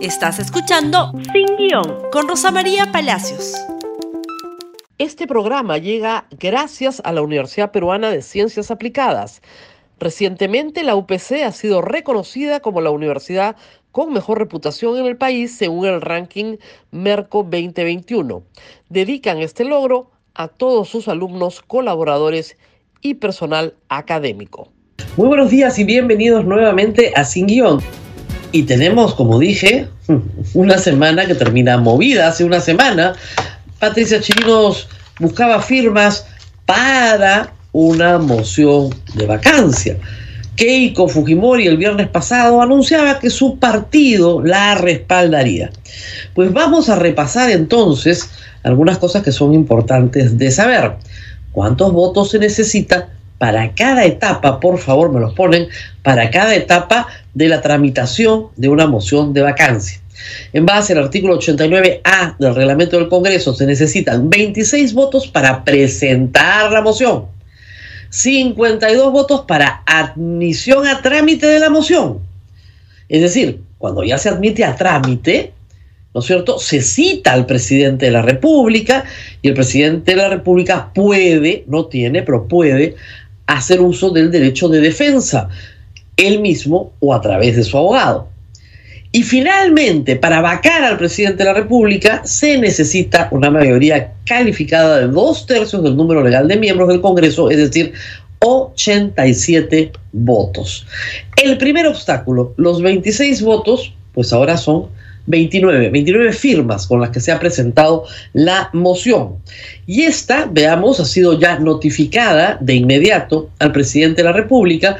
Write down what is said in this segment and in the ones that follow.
Estás escuchando Sin Guión con Rosa María Palacios. Este programa llega gracias a la Universidad Peruana de Ciencias Aplicadas. Recientemente la UPC ha sido reconocida como la universidad con mejor reputación en el país según el ranking Merco 2021. Dedican este logro a todos sus alumnos, colaboradores y personal académico. Muy buenos días y bienvenidos nuevamente a Sin Guión. Y tenemos, como dije, una semana que termina movida. Hace una semana, Patricia Chirinos buscaba firmas para una moción de vacancia. Keiko Fujimori el viernes pasado anunciaba que su partido la respaldaría. Pues vamos a repasar entonces algunas cosas que son importantes de saber. ¿Cuántos votos se necesita para cada etapa, por favor me los ponen, para cada etapa de la tramitación de una moción de vacancia. En base al artículo 89A del reglamento del Congreso se necesitan 26 votos para presentar la moción, 52 votos para admisión a trámite de la moción. Es decir, cuando ya se admite a trámite, ¿no es cierto? Se cita al presidente de la República y el presidente de la República puede, no tiene, pero puede hacer uso del derecho de defensa, él mismo o a través de su abogado. Y finalmente, para vacar al presidente de la República se necesita una mayoría calificada de dos tercios del número legal de miembros del Congreso, es decir, 87 votos. El primer obstáculo, los 26 votos, pues ahora son 29, 29 firmas con las que se ha presentado la moción. Y esta, veamos, ha sido ya notificada de inmediato al presidente de la República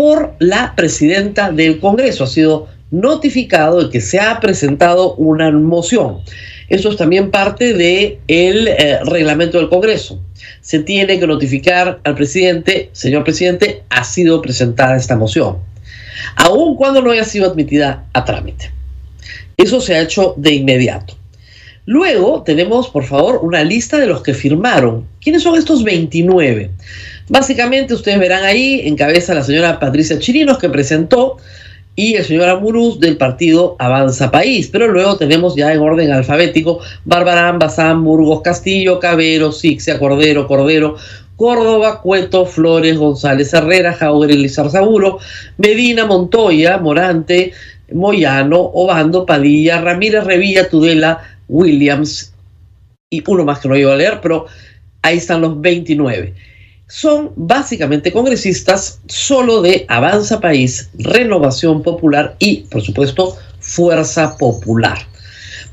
por la presidenta del Congreso. Ha sido notificado de que se ha presentado una moción. Eso es también parte del el eh, reglamento del Congreso. Se tiene que notificar al presidente, señor presidente, ha sido presentada esta moción, aun cuando no haya sido admitida a trámite. Eso se ha hecho de inmediato. Luego tenemos, por favor, una lista de los que firmaron. ¿Quiénes son estos 29? Básicamente, ustedes verán ahí, encabeza la señora Patricia Chirinos, que presentó, y el señor Amuruz del partido Avanza País. Pero luego tenemos ya en orden alfabético Barbarán, Bazán, Burgos, Castillo, Cabero, Sixia, Cordero, Cordero, Córdoba, Cueto, Flores, González Herrera, Jauger, Zarzaburo, Medina, Montoya, Morante, Moyano, Obando, Padilla, Ramírez, Revilla, Tudela, Williams y uno más que no iba a leer, pero ahí están los 29. Son básicamente congresistas solo de Avanza País, Renovación Popular y, por supuesto, Fuerza Popular.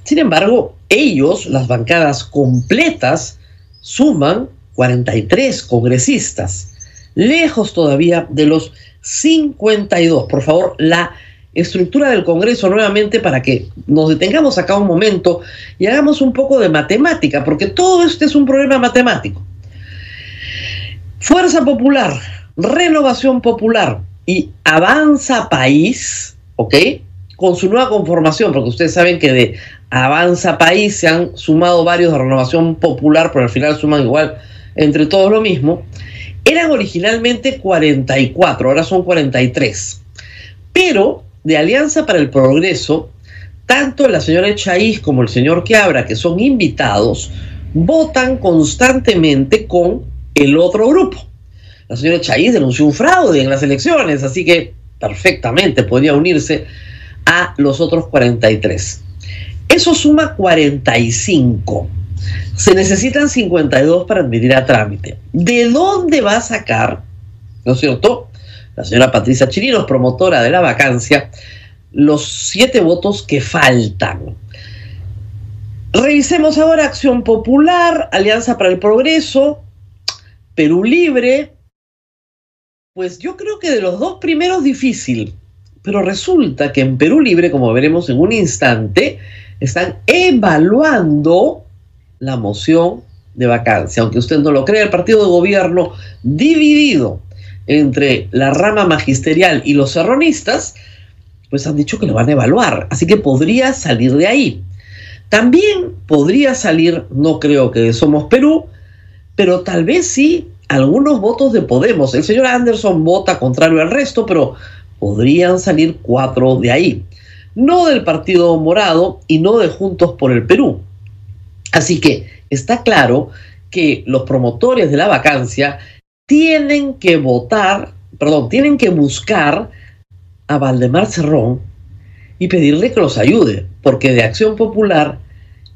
Sin embargo, ellos, las bancadas completas, suman 43 congresistas, lejos todavía de los 52. Por favor, la estructura del Congreso nuevamente para que nos detengamos acá un momento y hagamos un poco de matemática, porque todo este es un problema matemático. Fuerza Popular, Renovación Popular y Avanza País, ¿ok? Con su nueva conformación, porque ustedes saben que de Avanza País se han sumado varios de Renovación Popular, pero al final suman igual entre todos lo mismo, eran originalmente 44, ahora son 43. Pero de Alianza para el Progreso, tanto la señora Echaíz como el señor Quiabra, que son invitados, votan constantemente con el otro grupo. La señora Echaíz denunció un fraude en las elecciones, así que perfectamente podría unirse a los otros 43. Eso suma 45. Se necesitan 52 para admitir a trámite. ¿De dónde va a sacar, no es cierto, la señora Patricia Chirinos, promotora de la vacancia, los siete votos que faltan. Revisemos ahora Acción Popular, Alianza para el Progreso, Perú Libre. Pues yo creo que de los dos primeros difícil, pero resulta que en Perú Libre, como veremos en un instante, están evaluando la moción de vacancia. Aunque usted no lo crea, el partido de gobierno dividido entre la rama magisterial y los serronistas, pues han dicho que lo van a evaluar. Así que podría salir de ahí. También podría salir, no creo que Somos Perú, pero tal vez sí algunos votos de Podemos. El señor Anderson vota contrario al resto, pero podrían salir cuatro de ahí. no del Partido Morado y no de Juntos por el Perú. Así que está claro que los promotores de la vacancia tienen que votar, perdón, tienen que buscar a Valdemar Cerrón y pedirle que los ayude, porque de Acción Popular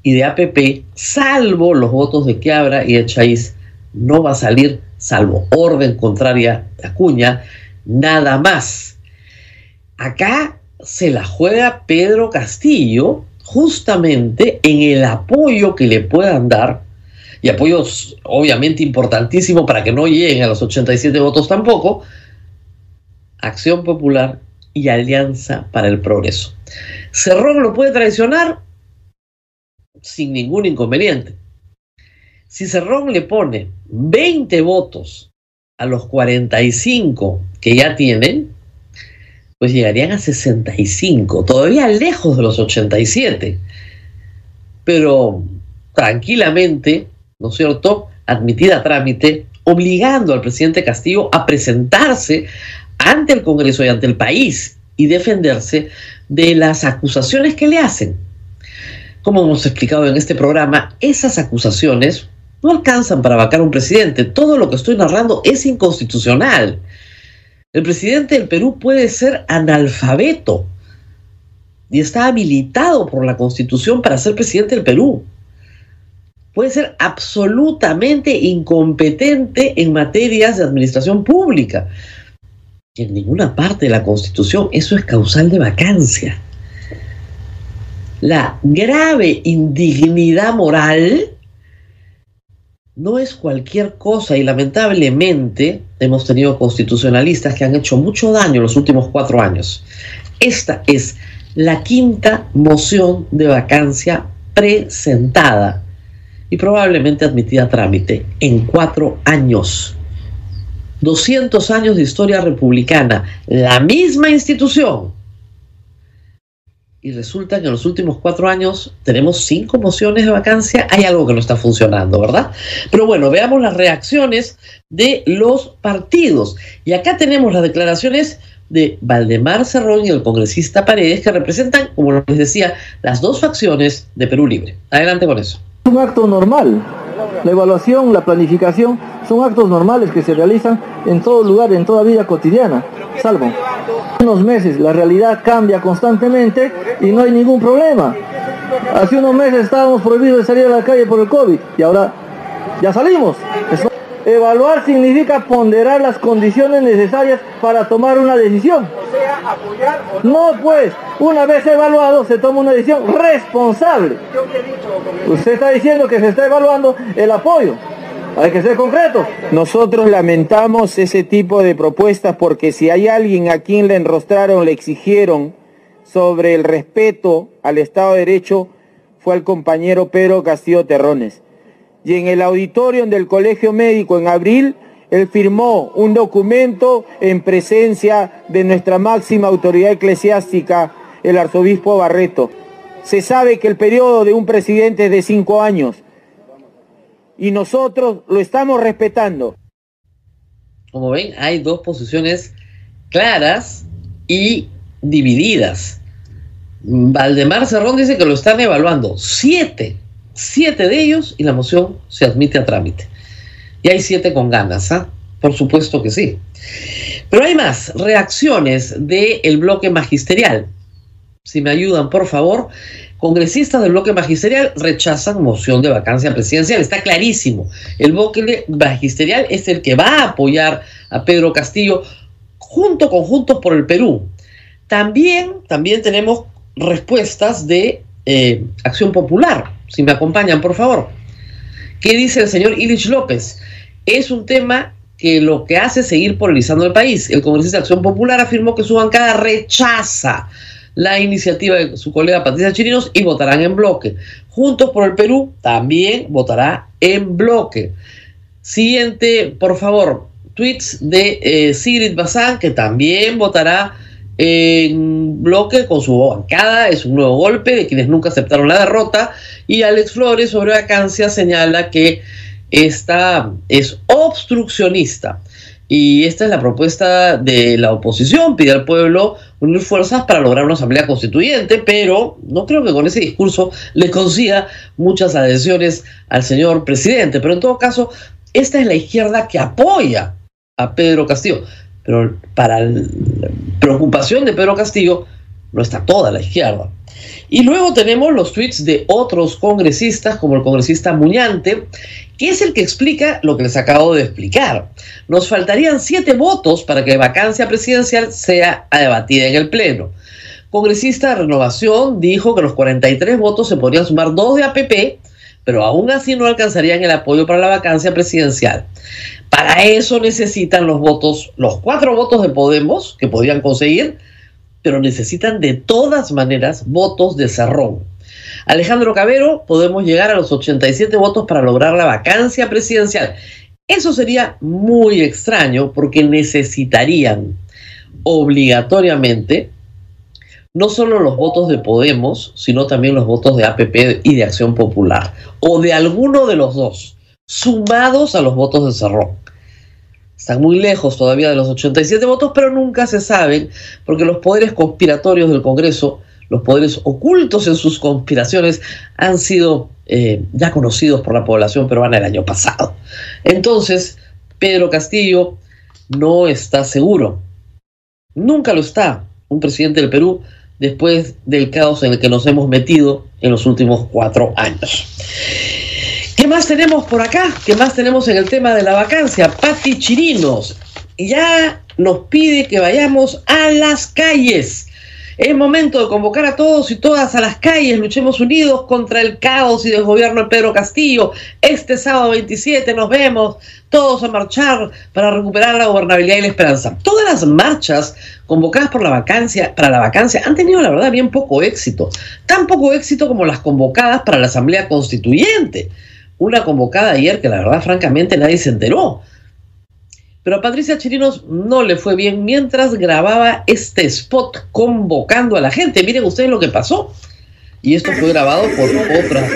y de APP, salvo los votos de Quiabra y de no va a salir, salvo orden contraria a Acuña, nada más. Acá se la juega Pedro Castillo justamente en el apoyo que le puedan dar, y apoyos obviamente importantísimo para que no lleguen a los 87 votos tampoco, Acción Popular y Alianza para el Progreso. Cerrón lo puede traicionar sin ningún inconveniente. Si Cerrón le pone 20 votos a los 45 que ya tienen, pues llegarían a 65, todavía lejos de los 87. Pero tranquilamente, ¿no es cierto?, admitida a trámite, obligando al presidente Castillo a presentarse ante el Congreso y ante el país y defenderse de las acusaciones que le hacen. Como hemos explicado en este programa, esas acusaciones no alcanzan para vacar a un presidente. Todo lo que estoy narrando es inconstitucional. El presidente del Perú puede ser analfabeto y está habilitado por la constitución para ser presidente del Perú. Puede ser absolutamente incompetente en materias de administración pública en ninguna parte de la Constitución eso es causal de vacancia. La grave indignidad moral no es cualquier cosa y lamentablemente hemos tenido constitucionalistas que han hecho mucho daño en los últimos cuatro años. Esta es la quinta moción de vacancia presentada y probablemente admitida a trámite en cuatro años. 200 años de historia republicana, la misma institución. Y resulta que en los últimos cuatro años tenemos cinco mociones de vacancia. Hay algo que no está funcionando, ¿verdad? Pero bueno, veamos las reacciones de los partidos. Y acá tenemos las declaraciones de Valdemar Cerrón y el congresista Paredes, que representan, como les decía, las dos facciones de Perú Libre. Adelante con eso. Un acto normal la evaluación, la planificación son actos normales que se realizan en todo lugar, en toda vida cotidiana, salvo unos meses la realidad cambia constantemente y no hay ningún problema. Hace unos meses estábamos prohibidos de salir a la calle por el COVID y ahora ya salimos. Evaluar significa ponderar las condiciones necesarias para tomar una decisión. No, pues, una vez evaluado se toma una decisión responsable. Usted está diciendo que se está evaluando el apoyo. Hay que ser concreto. Nosotros lamentamos ese tipo de propuestas porque si hay alguien a quien le enrostraron, le exigieron sobre el respeto al Estado de Derecho, fue el compañero Pedro Castillo Terrones y en el auditorio del Colegio Médico en abril, él firmó un documento en presencia de nuestra máxima autoridad eclesiástica, el arzobispo Barreto. Se sabe que el periodo de un presidente es de cinco años y nosotros lo estamos respetando. Como ven, hay dos posiciones claras y divididas. Valdemar Cerrón dice que lo están evaluando. Siete siete de ellos y la moción se admite a trámite. Y hay siete con ganas, ¿ah? Por supuesto que sí. Pero hay más reacciones del bloque magisterial. Si me ayudan, por favor. Congresistas del bloque magisterial rechazan moción de vacancia presidencial. Está clarísimo. El bloque magisterial es el que va a apoyar a Pedro Castillo junto con Juntos por el Perú. También, también tenemos respuestas de eh, Acción Popular si me acompañan, por favor. ¿Qué dice el señor Ilich López? Es un tema que lo que hace es seguir polarizando el país. El congresista de Acción Popular afirmó que su bancada rechaza la iniciativa de su colega Patricia Chirinos y votarán en bloque. Juntos por el Perú también votará en bloque. Siguiente, por favor, tweets de eh, Sigrid Bazán, que también votará en bloque con su bancada. Es un nuevo golpe de quienes nunca aceptaron la derrota. Y Alex Flores sobre vacancia señala que esta es obstruccionista. Y esta es la propuesta de la oposición, pide al pueblo unir fuerzas para lograr una asamblea constituyente, pero no creo que con ese discurso le consiga muchas adhesiones al señor presidente. Pero en todo caso, esta es la izquierda que apoya a Pedro Castillo. Pero para la preocupación de Pedro Castillo, no está toda la izquierda. Y luego tenemos los tweets de otros congresistas, como el congresista Muñante, que es el que explica lo que les acabo de explicar. Nos faltarían siete votos para que la vacancia presidencial sea debatida en el Pleno. Congresista de Renovación dijo que los 43 votos se podrían sumar dos de APP, pero aún así no alcanzarían el apoyo para la vacancia presidencial. Para eso necesitan los votos, los cuatro votos de Podemos que podían conseguir, pero necesitan de todas maneras votos de Cerrón. Alejandro Cabero, podemos llegar a los 87 votos para lograr la vacancia presidencial. Eso sería muy extraño porque necesitarían obligatoriamente no solo los votos de Podemos, sino también los votos de APP y de Acción Popular, o de alguno de los dos, sumados a los votos de Cerrón. Están muy lejos todavía de los 87 votos, pero nunca se saben, porque los poderes conspiratorios del Congreso los poderes ocultos en sus conspiraciones han sido eh, ya conocidos por la población peruana el año pasado. Entonces, Pedro Castillo no está seguro. Nunca lo está un presidente del Perú después del caos en el que nos hemos metido en los últimos cuatro años. ¿Qué más tenemos por acá? ¿Qué más tenemos en el tema de la vacancia? Pati Chirinos ya nos pide que vayamos a las calles es momento de convocar a todos y todas a las calles, luchemos unidos contra el caos y desgobierno de Pedro Castillo. Este sábado 27 nos vemos todos a marchar para recuperar la gobernabilidad y la esperanza. Todas las marchas convocadas por la vacancia, para la vacancia han tenido la verdad bien poco éxito. Tan poco éxito como las convocadas para la Asamblea Constituyente. Una convocada ayer que la verdad francamente nadie se enteró. Pero a Patricia Chirinos no le fue bien mientras grababa este spot convocando a la gente. Miren ustedes lo que pasó. Y esto fue grabado por otra.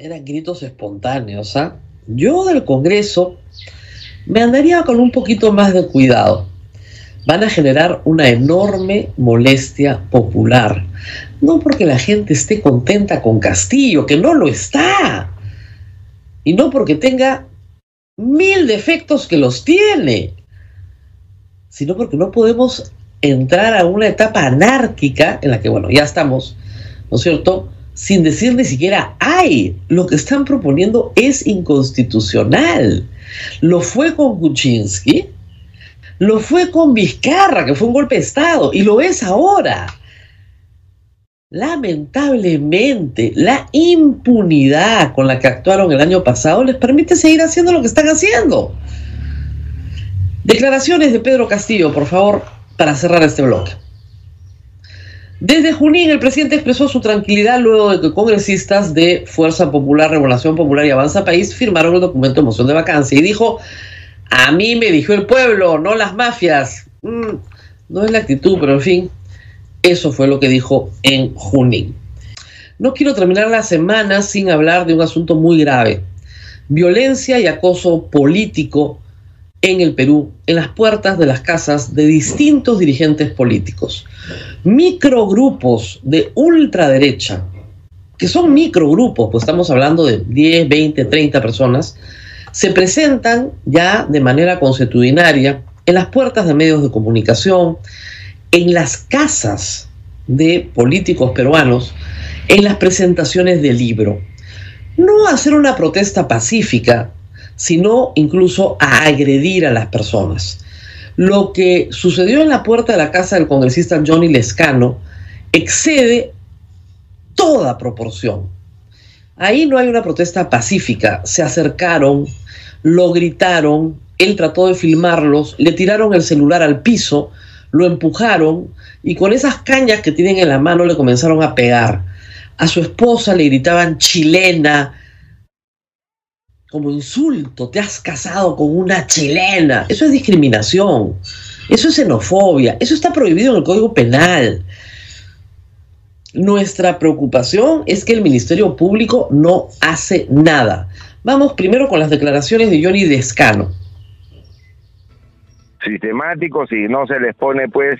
Eran gritos espontáneos. ¿ah? Yo del Congreso me andaría con un poquito más de cuidado. Van a generar una enorme molestia popular. No porque la gente esté contenta con Castillo, que no lo está. Y no porque tenga mil defectos que los tiene. Sino porque no podemos entrar a una etapa anárquica en la que, bueno, ya estamos, ¿no es cierto? sin decir ni siquiera hay. Lo que están proponiendo es inconstitucional. Lo fue con Kuczynski, lo fue con Vizcarra, que fue un golpe de Estado, y lo es ahora. Lamentablemente, la impunidad con la que actuaron el año pasado les permite seguir haciendo lo que están haciendo. Declaraciones de Pedro Castillo, por favor, para cerrar este bloque. Desde Junín, el presidente expresó su tranquilidad luego de que congresistas de Fuerza Popular, Revolución Popular y Avanza País firmaron el documento de moción de vacancia y dijo, a mí me dijo el pueblo, no las mafias. Mm, no es la actitud, pero en fin, eso fue lo que dijo en Junín. No quiero terminar la semana sin hablar de un asunto muy grave. Violencia y acoso político en el Perú, en las puertas de las casas de distintos dirigentes políticos. Microgrupos de ultraderecha, que son microgrupos, pues estamos hablando de 10, 20, 30 personas, se presentan ya de manera consuetudinaria en las puertas de medios de comunicación, en las casas de políticos peruanos, en las presentaciones de libro. No hacer una protesta pacífica, sino incluso a agredir a las personas. Lo que sucedió en la puerta de la casa del congresista Johnny Lescano excede toda proporción. Ahí no hay una protesta pacífica, se acercaron, lo gritaron, él trató de filmarlos, le tiraron el celular al piso, lo empujaron y con esas cañas que tienen en la mano le comenzaron a pegar. A su esposa le gritaban chilena, como insulto, te has casado con una chilena. Eso es discriminación, eso es xenofobia, eso está prohibido en el Código Penal. Nuestra preocupación es que el Ministerio Público no hace nada. Vamos primero con las declaraciones de Johnny Descano. Sistemáticos y no se les pone pues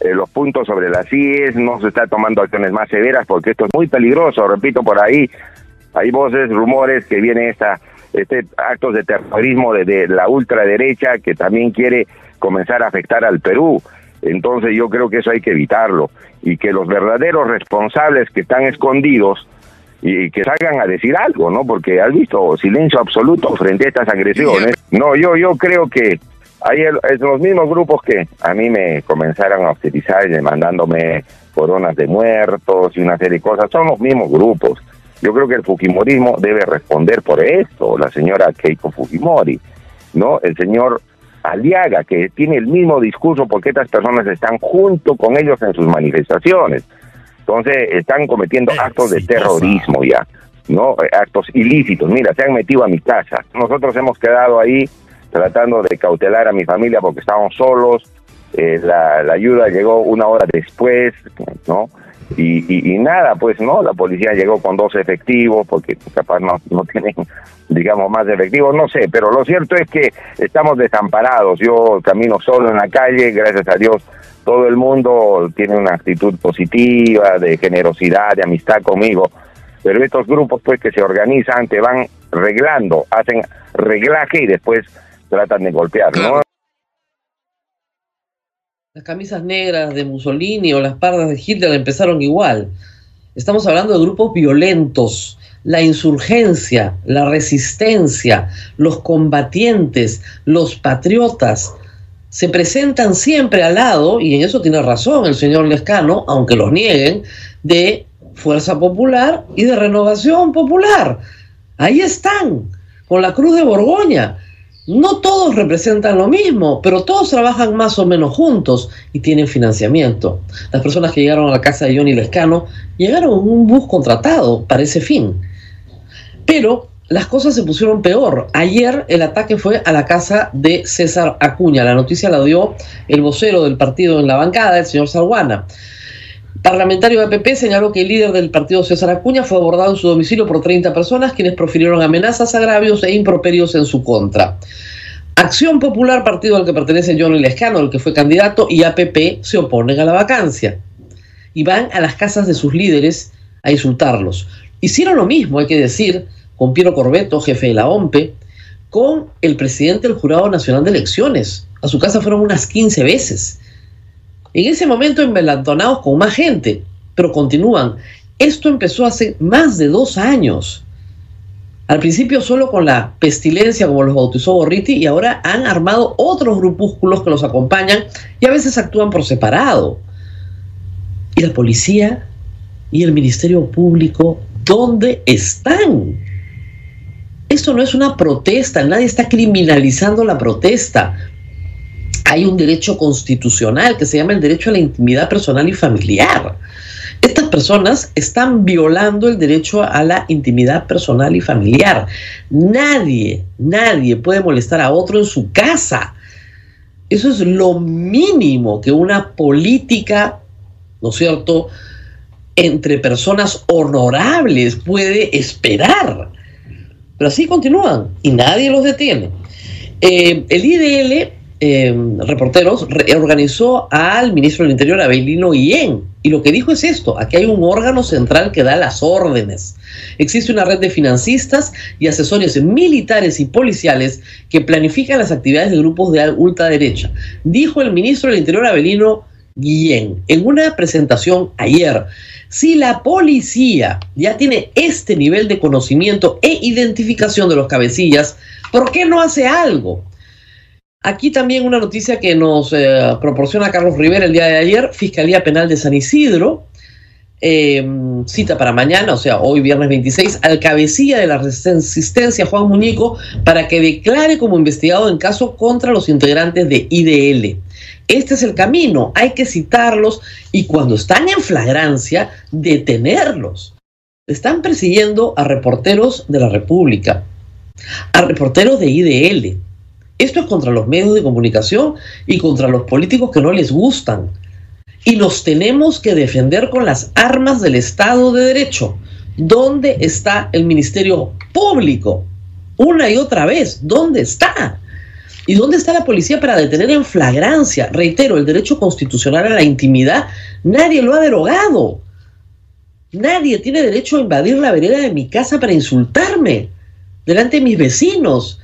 eh, los puntos sobre las IES, no se está tomando acciones más severas porque esto es muy peligroso, repito, por ahí hay voces, rumores que viene esta este actos de terrorismo de, la ultraderecha que también quiere comenzar a afectar al Perú. Entonces yo creo que eso hay que evitarlo y que los verdaderos responsables que están escondidos y que salgan a decir algo, ¿no? Porque has visto silencio absoluto frente a estas agresiones. No, yo yo creo que hay los mismos grupos que a mí me comenzaron a utilizar mandándome coronas de muertos y una serie de cosas, son los mismos grupos. Yo creo que el Fujimorismo debe responder por esto, la señora Keiko Fujimori, ¿no? El señor Aliaga, que tiene el mismo discurso porque estas personas están junto con ellos en sus manifestaciones. Entonces, están cometiendo actos de terrorismo ya, ¿no? Actos ilícitos. Mira, se han metido a mi casa. Nosotros hemos quedado ahí tratando de cautelar a mi familia porque estábamos solos. Eh, la, la ayuda llegó una hora después, ¿no? Y, y, nada, pues no, la policía llegó con dos efectivos porque capaz no, no tienen, digamos, más efectivos, no sé, pero lo cierto es que estamos desamparados. Yo camino solo en la calle, gracias a Dios, todo el mundo tiene una actitud positiva, de generosidad, de amistad conmigo, pero estos grupos pues que se organizan te van reglando, hacen reglaje y después tratan de golpear, ¿no? Las camisas negras de Mussolini o las pardas de Hitler empezaron igual. Estamos hablando de grupos violentos. La insurgencia, la resistencia, los combatientes, los patriotas se presentan siempre al lado, y en eso tiene razón el señor Lescano, aunque los nieguen, de Fuerza Popular y de Renovación Popular. Ahí están, con la Cruz de Borgoña. No todos representan lo mismo, pero todos trabajan más o menos juntos y tienen financiamiento. Las personas que llegaron a la casa de Johnny Lescano llegaron en un bus contratado para ese fin. Pero las cosas se pusieron peor. Ayer el ataque fue a la casa de César Acuña. La noticia la dio el vocero del partido en la bancada, el señor Sarguana. Parlamentario de APP señaló que el líder del partido César Acuña fue abordado en su domicilio por 30 personas quienes profirieron amenazas, agravios e improperios en su contra. Acción Popular, partido al que pertenece Johnny Lescano, el que fue candidato, y APP se oponen a la vacancia. Y van a las casas de sus líderes a insultarlos. Hicieron lo mismo, hay que decir, con Piero Corbeto, jefe de la OMPE, con el presidente del Jurado Nacional de Elecciones. A su casa fueron unas 15 veces. En ese momento embelantonados con más gente, pero continúan. Esto empezó hace más de dos años. Al principio solo con la pestilencia, como los bautizó Borriti, y ahora han armado otros grupúsculos que los acompañan y a veces actúan por separado. ¿Y la policía y el Ministerio Público dónde están? Esto no es una protesta, nadie está criminalizando la protesta hay un derecho constitucional que se llama el derecho a la intimidad personal y familiar. Estas personas están violando el derecho a la intimidad personal y familiar. Nadie, nadie puede molestar a otro en su casa. Eso es lo mínimo que una política, ¿no es cierto?, entre personas honorables puede esperar. Pero así continúan y nadie los detiene. Eh, el IDL Em, reporteros organizó al ministro del Interior, Abelino Guillén, y lo que dijo es esto, aquí hay un órgano central que da las órdenes. Existe una red de financistas y asesores militares y policiales que planifican las actividades de grupos de ultraderecha, dijo el ministro del Interior, Abelino Guillén, en una presentación ayer. Si la policía ya tiene este nivel de conocimiento e identificación de los cabecillas, ¿por qué no hace algo? Aquí también una noticia que nos eh, proporciona Carlos Rivera el día de ayer, Fiscalía Penal de San Isidro eh, cita para mañana, o sea, hoy viernes 26, al cabecilla de la resistencia, Juan Muñeco, para que declare como investigado en caso contra los integrantes de IDL. Este es el camino, hay que citarlos y cuando están en flagrancia, detenerlos. Están persiguiendo a reporteros de la República, a reporteros de IDL. Esto es contra los medios de comunicación y contra los políticos que no les gustan y los tenemos que defender con las armas del Estado de Derecho. ¿Dónde está el Ministerio Público? Una y otra vez, ¿dónde está? ¿Y dónde está la policía para detener en flagrancia? Reitero, el derecho constitucional a la intimidad, nadie lo ha derogado. Nadie tiene derecho a invadir la vereda de mi casa para insultarme delante de mis vecinos.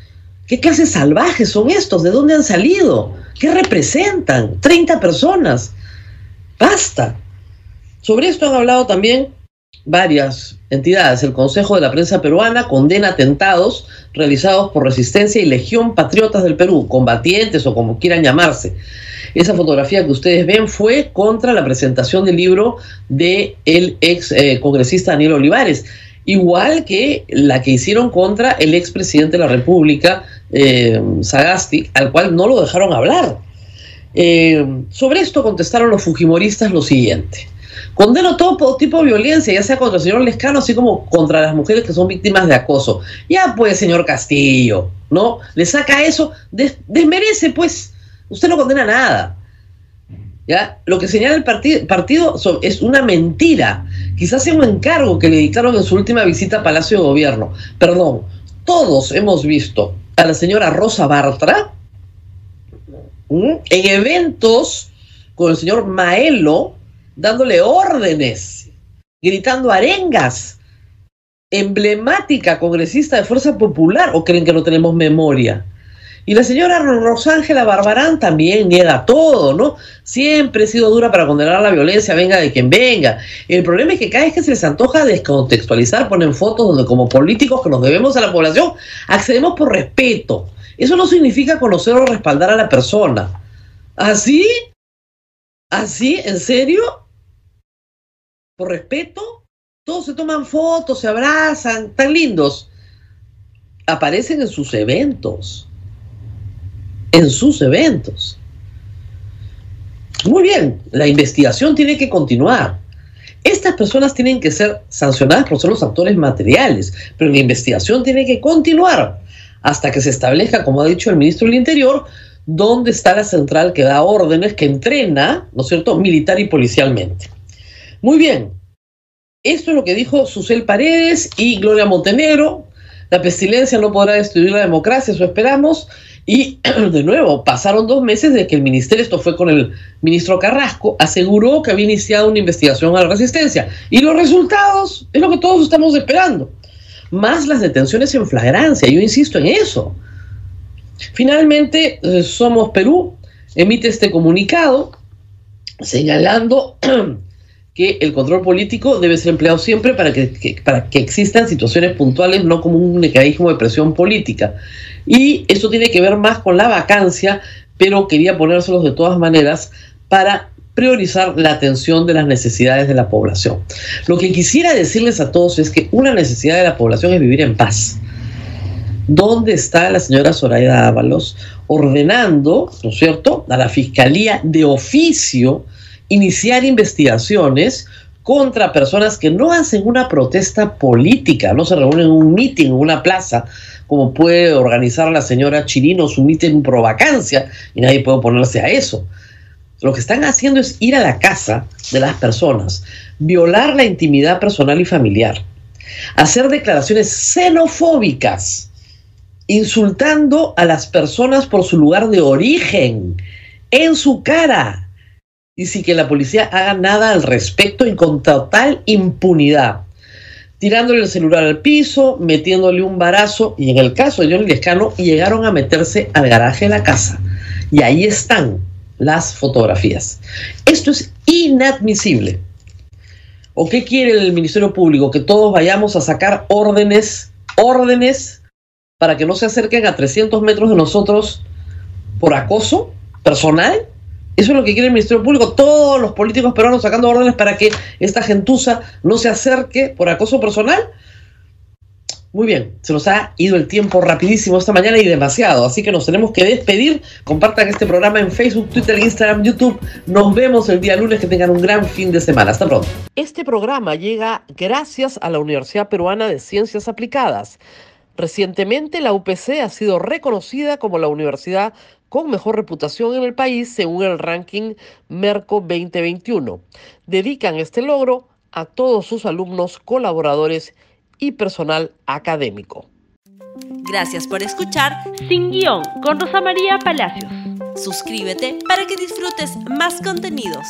¿Qué clases salvajes son estos? ¿De dónde han salido? ¿Qué representan? 30 personas. Basta. Sobre esto han hablado también varias entidades. El Consejo de la Prensa Peruana condena atentados realizados por Resistencia y Legión Patriotas del Perú, combatientes o como quieran llamarse. Esa fotografía que ustedes ven fue contra la presentación del libro el ex eh, congresista Daniel Olivares, igual que la que hicieron contra el ex presidente de la República, eh, Sagasti, al cual no lo dejaron hablar. Eh, sobre esto contestaron los fujimoristas lo siguiente. Condeno todo tipo de violencia, ya sea contra el señor Lescano, así como contra las mujeres que son víctimas de acoso. Ya pues, señor Castillo, ¿no? Le saca eso, desmerece, pues. Usted no condena nada. ¿Ya? Lo que señala el partido es una mentira. Quizás sea un encargo que le dictaron en su última visita a Palacio de Gobierno. Perdón, todos hemos visto a la señora Rosa Bartra en eventos con el señor Maelo dándole órdenes, gritando arengas, emblemática congresista de Fuerza Popular, o creen que no tenemos memoria. Y la señora Rosángela Barbarán también niega todo, ¿no? Siempre he sido dura para condenar la violencia, venga de quien venga. El problema es que cada vez que se les antoja descontextualizar, ponen fotos donde como políticos que nos debemos a la población, accedemos por respeto. Eso no significa conocer o respaldar a la persona. ¿Así? ¿Así? ¿En serio? ¿Por respeto? Todos se toman fotos, se abrazan, tan lindos. Aparecen en sus eventos. En sus eventos. Muy bien, la investigación tiene que continuar. Estas personas tienen que ser sancionadas por ser los actores materiales, pero la investigación tiene que continuar hasta que se establezca, como ha dicho el ministro del Interior, dónde está la central que da órdenes, que entrena, ¿no es cierto?, militar y policialmente. Muy bien, esto es lo que dijo Susel Paredes y Gloria Montenegro. La pestilencia no podrá destruir la democracia, eso esperamos. Y de nuevo, pasaron dos meses de que el ministerio, esto fue con el ministro Carrasco, aseguró que había iniciado una investigación a la resistencia. Y los resultados es lo que todos estamos esperando más las detenciones en flagrancia. Yo insisto en eso. Finalmente, eh, Somos Perú emite este comunicado señalando que el control político debe ser empleado siempre para que, para que existan situaciones puntuales, no como un mecanismo de presión política. Y esto tiene que ver más con la vacancia, pero quería ponérselos de todas maneras para priorizar la atención de las necesidades de la población. Lo que quisiera decirles a todos es que una necesidad de la población es vivir en paz. ¿Dónde está la señora Soraya Ábalos ordenando, ¿no es cierto?, a la Fiscalía de oficio iniciar investigaciones contra personas que no hacen una protesta política, no se reúnen en un mitin en una plaza, como puede organizar la señora Chirino su mitin pro vacancia, y nadie puede oponerse a eso. Lo que están haciendo es ir a la casa de las personas, violar la intimidad personal y familiar, hacer declaraciones xenofóbicas, insultando a las personas por su lugar de origen, en su cara, y sin que la policía haga nada al respecto y con total impunidad. Tirándole el celular al piso, metiéndole un barazo, y en el caso de Johnny Lescano, llegaron a meterse al garaje de la casa. Y ahí están, las fotografías. Esto es inadmisible. ¿O qué quiere el Ministerio Público? Que todos vayamos a sacar órdenes, órdenes para que no se acerquen a 300 metros de nosotros por acoso personal. Eso es lo que quiere el Ministerio Público, todos los políticos peruanos sacando órdenes para que esta gentuza no se acerque por acoso personal. Muy bien, se nos ha ido el tiempo rapidísimo esta mañana y demasiado, así que nos tenemos que despedir. Compartan este programa en Facebook, Twitter, Instagram, YouTube. Nos vemos el día lunes, que tengan un gran fin de semana. Hasta pronto. Este programa llega gracias a la Universidad Peruana de Ciencias Aplicadas. Recientemente la UPC ha sido reconocida como la universidad con mejor reputación en el país según el ranking Merco 2021. Dedican este logro a todos sus alumnos, colaboradores y personal académico. Gracias por escuchar Sin Guión con Rosa María Palacios. Suscríbete para que disfrutes más contenidos.